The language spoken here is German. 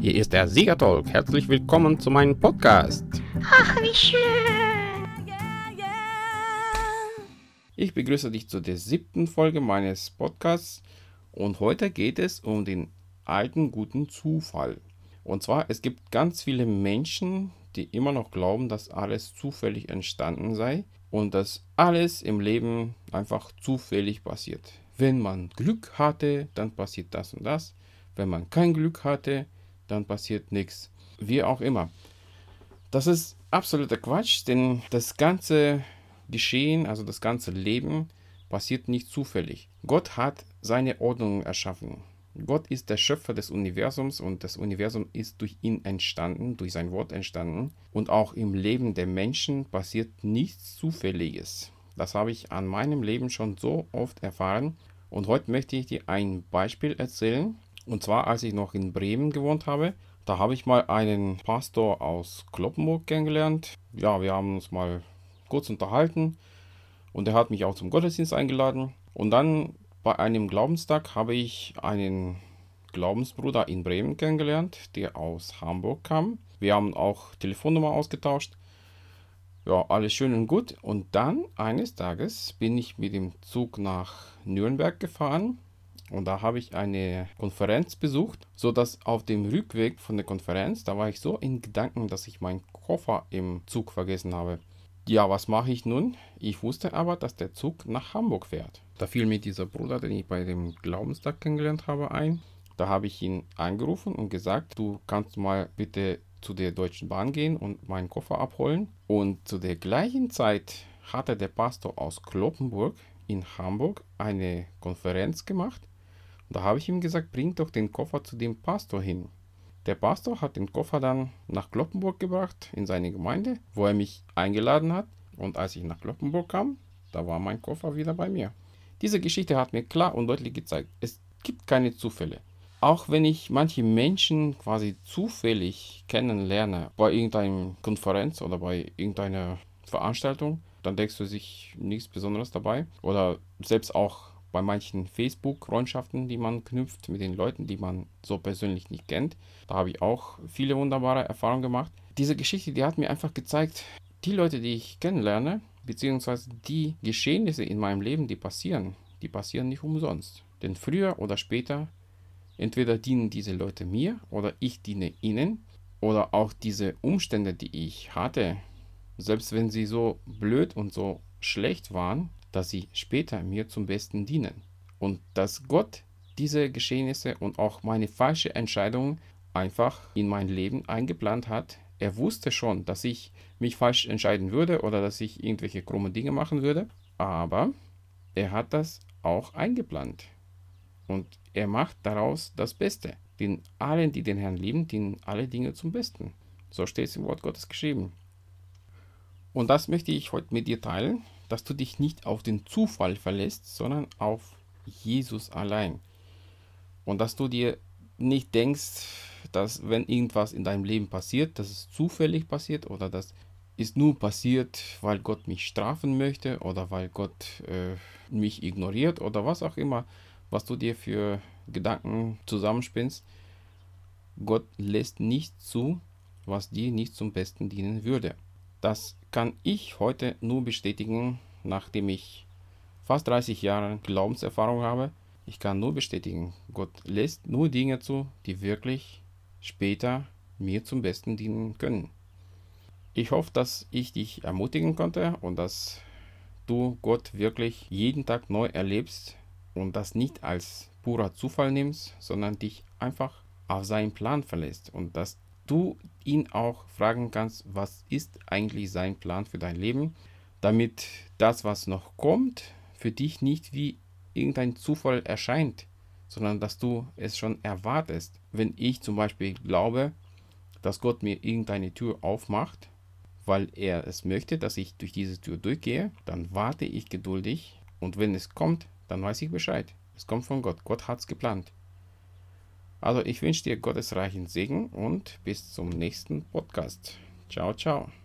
Hier ist der Siegertalk. Herzlich willkommen zu meinem Podcast. Ach, wie schön. Ich begrüße dich zu der siebten Folge meines Podcasts und heute geht es um den alten guten Zufall. Und zwar, es gibt ganz viele Menschen, die immer noch glauben, dass alles zufällig entstanden sei und dass alles im Leben einfach zufällig passiert. Wenn man Glück hatte, dann passiert das und das. Wenn man kein Glück hatte, dann passiert nichts. Wie auch immer. Das ist absoluter Quatsch, denn das ganze Geschehen, also das ganze Leben, passiert nicht zufällig. Gott hat seine Ordnung erschaffen. Gott ist der Schöpfer des Universums und das Universum ist durch ihn entstanden, durch sein Wort entstanden. Und auch im Leben der Menschen passiert nichts Zufälliges. Das habe ich an meinem Leben schon so oft erfahren. Und heute möchte ich dir ein Beispiel erzählen. Und zwar, als ich noch in Bremen gewohnt habe, da habe ich mal einen Pastor aus Kloppenburg kennengelernt. Ja, wir haben uns mal kurz unterhalten und er hat mich auch zum Gottesdienst eingeladen. Und dann bei einem Glaubenstag habe ich einen Glaubensbruder in Bremen kennengelernt, der aus Hamburg kam. Wir haben auch Telefonnummer ausgetauscht. Ja, alles schön und gut. Und dann eines Tages bin ich mit dem Zug nach Nürnberg gefahren und da habe ich eine Konferenz besucht, so dass auf dem Rückweg von der Konferenz, da war ich so in Gedanken, dass ich meinen Koffer im Zug vergessen habe. Ja, was mache ich nun? Ich wusste aber, dass der Zug nach Hamburg fährt. Da fiel mir dieser Bruder, den ich bei dem Glaubenstag kennengelernt habe, ein. Da habe ich ihn angerufen und gesagt, du kannst mal bitte zu der Deutschen Bahn gehen und meinen Koffer abholen. Und zu der gleichen Zeit hatte der Pastor aus Kloppenburg in Hamburg eine Konferenz gemacht. Da habe ich ihm gesagt, bring doch den Koffer zu dem Pastor hin. Der Pastor hat den Koffer dann nach Kloppenburg gebracht, in seine Gemeinde, wo er mich eingeladen hat. Und als ich nach Kloppenburg kam, da war mein Koffer wieder bei mir. Diese Geschichte hat mir klar und deutlich gezeigt, es gibt keine Zufälle. Auch wenn ich manche Menschen quasi zufällig kennenlerne, bei irgendeiner Konferenz oder bei irgendeiner Veranstaltung, dann denkst du sich nichts Besonderes dabei. Oder selbst auch bei manchen Facebook-Freundschaften, die man knüpft mit den Leuten, die man so persönlich nicht kennt. Da habe ich auch viele wunderbare Erfahrungen gemacht. Diese Geschichte, die hat mir einfach gezeigt, die Leute, die ich kennenlerne, beziehungsweise die Geschehnisse in meinem Leben, die passieren, die passieren nicht umsonst. Denn früher oder später, entweder dienen diese Leute mir oder ich diene ihnen oder auch diese Umstände, die ich hatte, selbst wenn sie so blöd und so schlecht waren, dass sie später mir zum Besten dienen. Und dass Gott diese Geschehnisse und auch meine falsche Entscheidung einfach in mein Leben eingeplant hat. Er wusste schon, dass ich mich falsch entscheiden würde oder dass ich irgendwelche krumme Dinge machen würde, aber er hat das auch eingeplant. Und er macht daraus das Beste. Denn allen, die den Herrn lieben, dienen alle Dinge zum Besten. So steht es im Wort Gottes geschrieben. Und das möchte ich heute mit dir teilen, dass du dich nicht auf den Zufall verlässt, sondern auf Jesus allein. Und dass du dir nicht denkst, dass wenn irgendwas in deinem Leben passiert, dass es zufällig passiert oder das ist nur passiert, weil Gott mich strafen möchte oder weil Gott äh, mich ignoriert oder was auch immer, was du dir für Gedanken zusammenspinnst. Gott lässt nicht zu, was dir nicht zum Besten dienen würde. Das kann ich heute nur bestätigen, nachdem ich fast 30 Jahre Glaubenserfahrung habe. Ich kann nur bestätigen, Gott lässt nur Dinge zu, die wirklich später mir zum Besten dienen können. Ich hoffe, dass ich dich ermutigen konnte und dass du Gott wirklich jeden Tag neu erlebst und das nicht als purer Zufall nimmst, sondern dich einfach auf seinen Plan verlässt und dass du ihn auch fragen kannst, was ist eigentlich sein Plan für dein Leben, damit das, was noch kommt, für dich nicht wie irgendein Zufall erscheint, sondern dass du es schon erwartest. Wenn ich zum Beispiel glaube, dass Gott mir irgendeine Tür aufmacht, weil er es möchte, dass ich durch diese Tür durchgehe, dann warte ich geduldig und wenn es kommt, dann weiß ich Bescheid. Es kommt von Gott. Gott hat es geplant. Also ich wünsche dir Gottes reichen Segen und bis zum nächsten Podcast. Ciao, ciao.